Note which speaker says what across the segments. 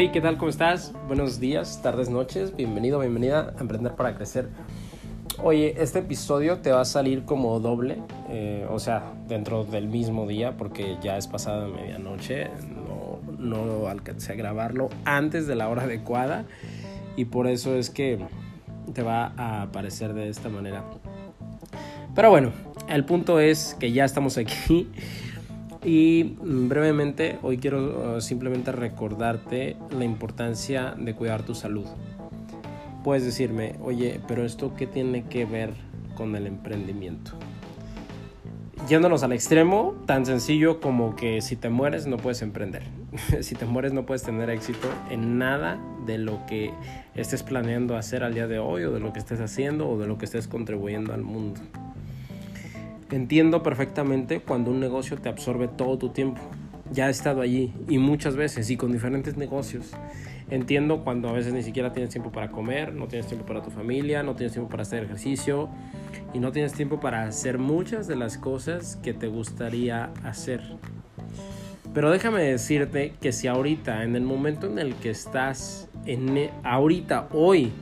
Speaker 1: Hey, ¿qué tal? ¿Cómo estás? Buenos días, tardes, noches. Bienvenido, bienvenida a Emprender para Crecer. Oye, este episodio te va a salir como doble, eh, o sea, dentro del mismo día, porque ya es pasada medianoche. No, no alcancé a grabarlo antes de la hora adecuada y por eso es que te va a aparecer de esta manera. Pero bueno, el punto es que ya estamos aquí y brevemente hoy quiero uh, simplemente recordarte la importancia de cuidar tu salud. Puedes decirme, oye, pero esto qué tiene que ver con el emprendimiento? Yéndonos al extremo, tan sencillo como que si te mueres no puedes emprender. si te mueres no puedes tener éxito en nada de lo que estés planeando hacer al día de hoy o de lo que estés haciendo o de lo que estés contribuyendo al mundo. Entiendo perfectamente cuando un negocio te absorbe todo tu tiempo. Ya he estado allí y muchas veces y con diferentes negocios. Entiendo cuando a veces ni siquiera tienes tiempo para comer, no tienes tiempo para tu familia, no tienes tiempo para hacer ejercicio y no tienes tiempo para hacer muchas de las cosas que te gustaría hacer. Pero déjame decirte que si ahorita, en el momento en el que estás, en e, ahorita, hoy,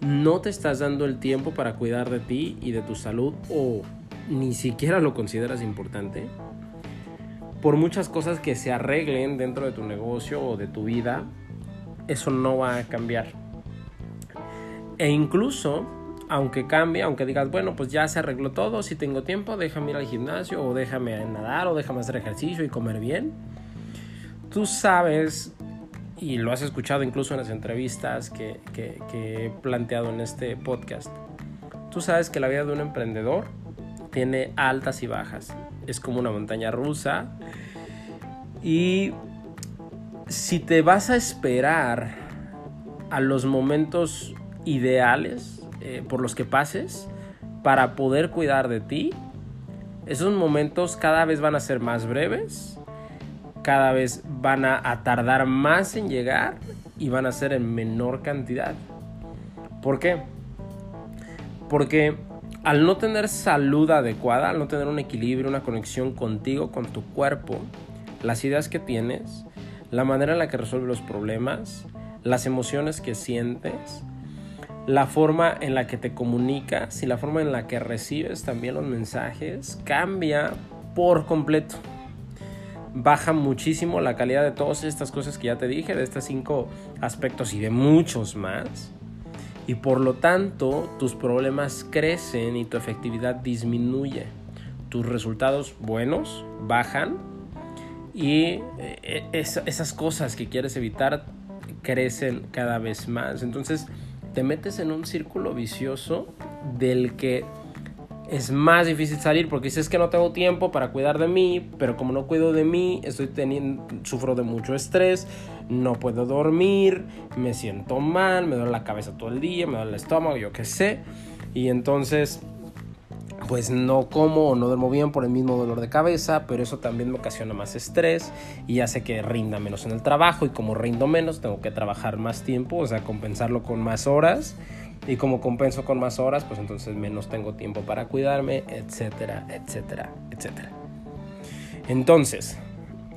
Speaker 1: no te estás dando el tiempo para cuidar de ti y de tu salud o ni siquiera lo consideras importante, por muchas cosas que se arreglen dentro de tu negocio o de tu vida, eso no va a cambiar. E incluso, aunque cambie, aunque digas, bueno, pues ya se arregló todo, si tengo tiempo, déjame ir al gimnasio o déjame nadar o déjame hacer ejercicio y comer bien. Tú sabes, y lo has escuchado incluso en las entrevistas que, que he planteado en este podcast, tú sabes que la vida de un emprendedor tiene altas y bajas. Es como una montaña rusa. Y si te vas a esperar a los momentos ideales eh, por los que pases para poder cuidar de ti, esos momentos cada vez van a ser más breves, cada vez van a tardar más en llegar y van a ser en menor cantidad. ¿Por qué? Porque al no tener salud adecuada, al no tener un equilibrio, una conexión contigo, con tu cuerpo, las ideas que tienes, la manera en la que resuelves los problemas, las emociones que sientes, la forma en la que te comunicas y la forma en la que recibes también los mensajes cambia por completo. Baja muchísimo la calidad de todas estas cosas que ya te dije, de estos cinco aspectos y de muchos más y por lo tanto tus problemas crecen y tu efectividad disminuye. Tus resultados buenos bajan y eh, esas cosas que quieres evitar crecen cada vez más. Entonces te metes en un círculo vicioso del que es más difícil salir porque dices que no tengo tiempo para cuidar de mí, pero como no cuido de mí, estoy teniendo, sufro de mucho estrés, no puedo dormir, me siento mal, me duele la cabeza todo el día, me duele el estómago, yo qué sé. Y entonces, pues no como o no duermo bien por el mismo dolor de cabeza, pero eso también me ocasiona más estrés y hace que rinda menos en el trabajo y como rindo menos, tengo que trabajar más tiempo, o sea, compensarlo con más horas y como compenso con más horas, pues entonces menos tengo tiempo para cuidarme, etcétera, etcétera, etcétera. Entonces,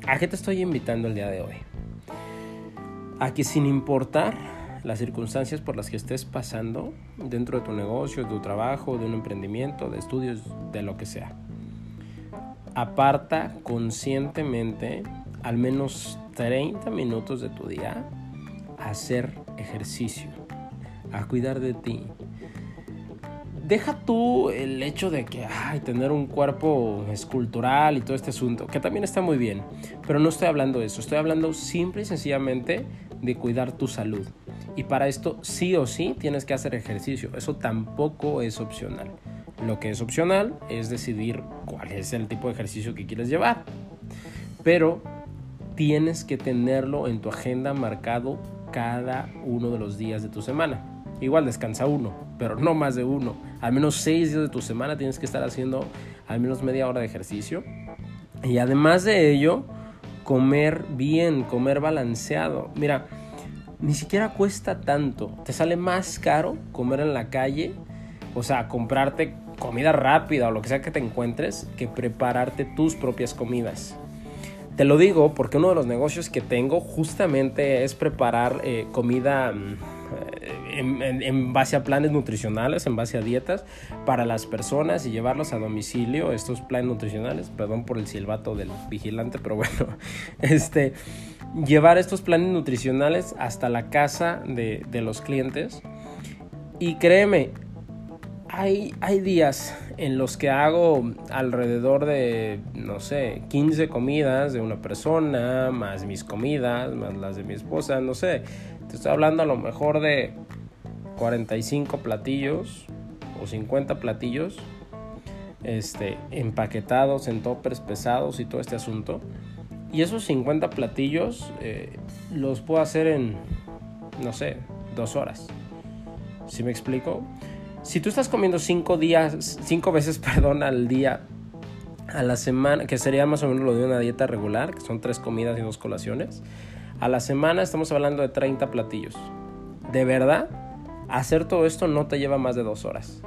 Speaker 1: ¿a qué te estoy invitando el día de hoy? A que sin importar las circunstancias por las que estés pasando dentro de tu negocio, de tu trabajo, de un emprendimiento, de estudios, de lo que sea, aparta conscientemente al menos 30 minutos de tu día a hacer ejercicio a cuidar de ti. Deja tú el hecho de que ay, tener un cuerpo escultural y todo este asunto, que también está muy bien, pero no estoy hablando de eso, estoy hablando simple y sencillamente de cuidar tu salud. Y para esto sí o sí tienes que hacer ejercicio, eso tampoco es opcional. Lo que es opcional es decidir cuál es el tipo de ejercicio que quieres llevar. Pero tienes que tenerlo en tu agenda marcado cada uno de los días de tu semana. Igual descansa uno, pero no más de uno. Al menos seis días de tu semana tienes que estar haciendo al menos media hora de ejercicio. Y además de ello, comer bien, comer balanceado. Mira, ni siquiera cuesta tanto. Te sale más caro comer en la calle, o sea, comprarte comida rápida o lo que sea que te encuentres, que prepararte tus propias comidas. Te lo digo porque uno de los negocios que tengo justamente es preparar eh, comida mm, en, base a planes nutricionales, en base a dietas para las personas y llevarlos a domicilio, estos planes nutricionales, perdón por el silbato del vigilante, pero bueno, este, llevar estos planes nutricionales hasta la casa de, de los clientes. Y créeme, hay, hay, días en los que hago alrededor de, no sé, 15 comidas de una persona, más mis comidas, más las de mi esposa, no sé. Te estoy hablando a lo mejor de 45 platillos o 50 platillos este, empaquetados en toppers pesados y todo este asunto. Y esos 50 platillos eh, los puedo hacer en, no sé, dos horas. ¿Sí me explico? Si tú estás comiendo 5 días, 5 veces, perdón, al día, a la semana, que sería más o menos lo de una dieta regular, que son 3 comidas y 2 colaciones, a la semana estamos hablando de 30 platillos. De verdad, hacer todo esto no te lleva más de dos horas.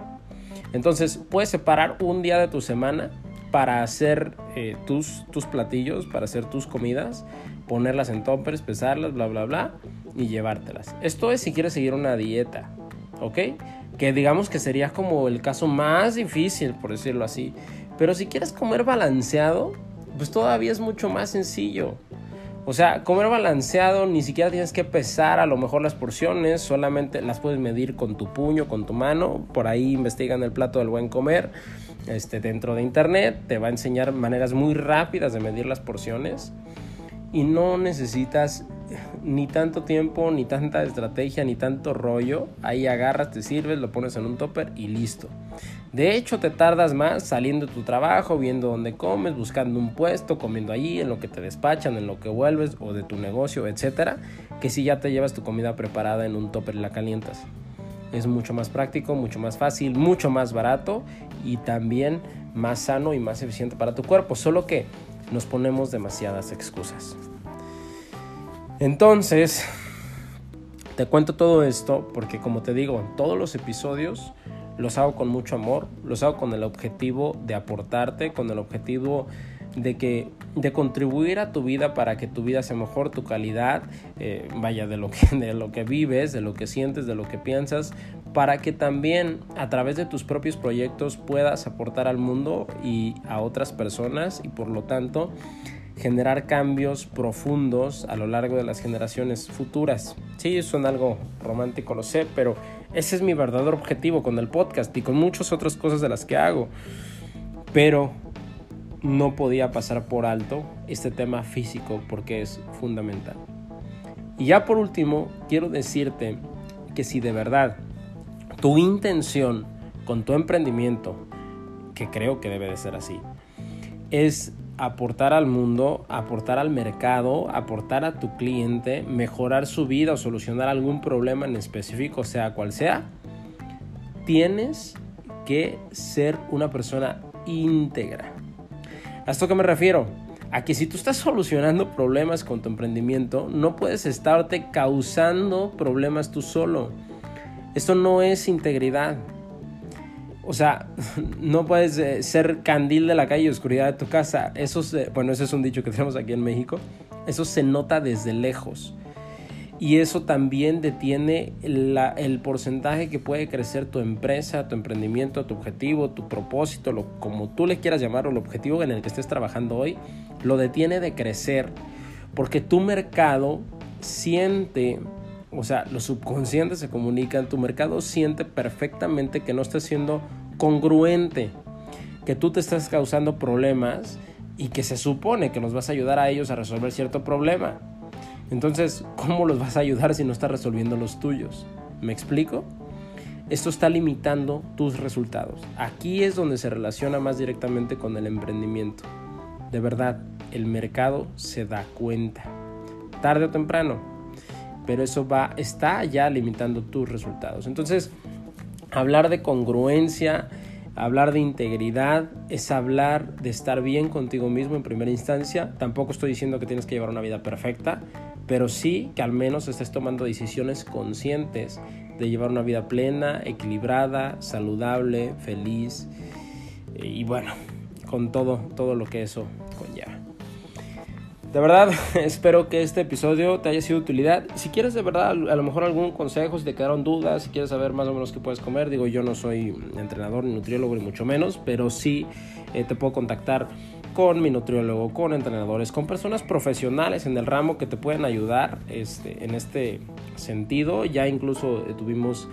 Speaker 1: Entonces puedes separar un día de tu semana para hacer eh, tus, tus platillos, para hacer tus comidas, ponerlas en toppers, pesarlas, bla, bla, bla, y llevártelas. Esto es si quieres seguir una dieta, ¿ok? Que digamos que sería como el caso más difícil, por decirlo así. Pero si quieres comer balanceado, pues todavía es mucho más sencillo. O sea, comer balanceado, ni siquiera tienes que pesar a lo mejor las porciones, solamente las puedes medir con tu puño, con tu mano. Por ahí investigan el plato del buen comer. Este, dentro de internet te va a enseñar maneras muy rápidas de medir las porciones y no necesitas ni tanto tiempo, ni tanta estrategia, ni tanto rollo. Ahí agarras, te sirves, lo pones en un topper y listo. De hecho, te tardas más saliendo de tu trabajo, viendo dónde comes, buscando un puesto, comiendo allí, en lo que te despachan, en lo que vuelves o de tu negocio, etcétera, que si ya te llevas tu comida preparada en un topper y la calientas. Es mucho más práctico, mucho más fácil, mucho más barato y también más sano y más eficiente para tu cuerpo. Solo que nos ponemos demasiadas excusas. Entonces, te cuento todo esto porque como te digo, todos los episodios los hago con mucho amor, los hago con el objetivo de aportarte, con el objetivo de que de contribuir a tu vida para que tu vida sea mejor, tu calidad, eh, vaya de lo que de lo que vives, de lo que sientes, de lo que piensas, para que también a través de tus propios proyectos puedas aportar al mundo y a otras personas y por lo tanto generar cambios profundos a lo largo de las generaciones futuras. Sí, suena algo romántico, lo sé, pero ese es mi verdadero objetivo con el podcast y con muchas otras cosas de las que hago. Pero no podía pasar por alto este tema físico porque es fundamental. Y ya por último, quiero decirte que si de verdad tu intención con tu emprendimiento, que creo que debe de ser así, es aportar al mundo, aportar al mercado, aportar a tu cliente, mejorar su vida o solucionar algún problema en específico, sea cual sea, tienes que ser una persona íntegra. ¿A esto qué me refiero? A que si tú estás solucionando problemas con tu emprendimiento, no puedes estarte causando problemas tú solo. Esto no es integridad. O sea, no puedes eh, ser candil de la calle y oscuridad de tu casa. Eso bueno, ese es un dicho que tenemos aquí en México. Eso se nota desde lejos. Y eso también detiene el porcentaje que puede crecer tu empresa, tu emprendimiento, tu objetivo, tu propósito, lo, como tú le quieras llamar, o el objetivo en el que estés trabajando hoy, lo detiene de crecer. Porque tu mercado siente o sea, los subconscientes se comunican, tu mercado siente perfectamente que no está siendo congruente, que tú te estás causando problemas y que se supone que los vas a ayudar a ellos a resolver cierto problema. Entonces, ¿cómo los vas a ayudar si no estás resolviendo los tuyos? ¿Me explico? esto está limitando tus resultados. Aquí es donde se relaciona más directamente con el emprendimiento. De verdad, el mercado se da cuenta, tarde o temprano, pero eso va, está ya limitando tus resultados. Entonces, hablar de congruencia, hablar de integridad, es hablar de estar bien contigo mismo en primera instancia. Tampoco estoy diciendo que tienes que llevar una vida perfecta, pero sí que al menos estés tomando decisiones conscientes de llevar una vida plena, equilibrada, saludable, feliz y bueno, con todo, todo lo que eso conlleva. De verdad, espero que este episodio te haya sido de utilidad. Si quieres de verdad a lo mejor algún consejo, si te quedaron dudas, si quieres saber más o menos qué puedes comer, digo, yo no soy entrenador ni nutriólogo ni mucho menos, pero sí eh, te puedo contactar con mi nutriólogo, con entrenadores, con personas profesionales en el ramo que te pueden ayudar este, en este sentido. Ya incluso eh, tuvimos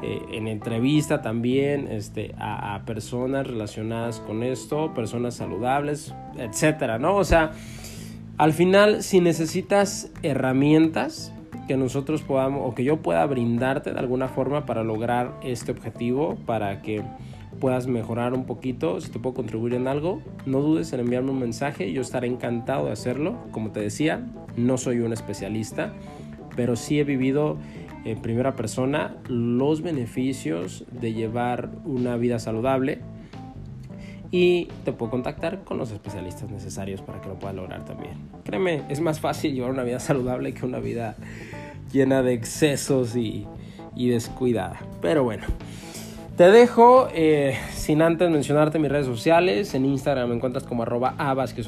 Speaker 1: eh, en entrevista también este, a, personas relacionadas con esto, personas saludables, etcétera, ¿no? O sea, al final, si necesitas herramientas que nosotros podamos o que yo pueda brindarte de alguna forma para lograr este objetivo, para que puedas mejorar un poquito, si te puedo contribuir en algo, no dudes en enviarme un mensaje, yo estaré encantado de hacerlo. Como te decía, no soy un especialista, pero sí he vivido en primera persona los beneficios de llevar una vida saludable y te puedo contactar con los especialistas necesarios para que lo puedas lograr también. Créeme, es más fácil llevar una vida saludable que una vida llena de excesos y, y descuidada. Pero bueno. Te dejo eh, sin antes mencionarte mis redes sociales. En Instagram me encuentras como arroba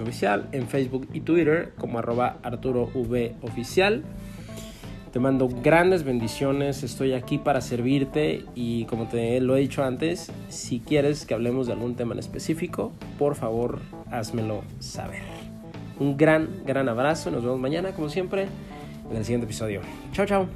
Speaker 1: oficial. En Facebook y Twitter como arroba Arturo v oficial. Te mando grandes bendiciones. Estoy aquí para servirte. Y como te lo he dicho antes, si quieres que hablemos de algún tema en específico, por favor, házmelo saber. Un gran, gran abrazo. Nos vemos mañana, como siempre, en el siguiente episodio. Chao, chao.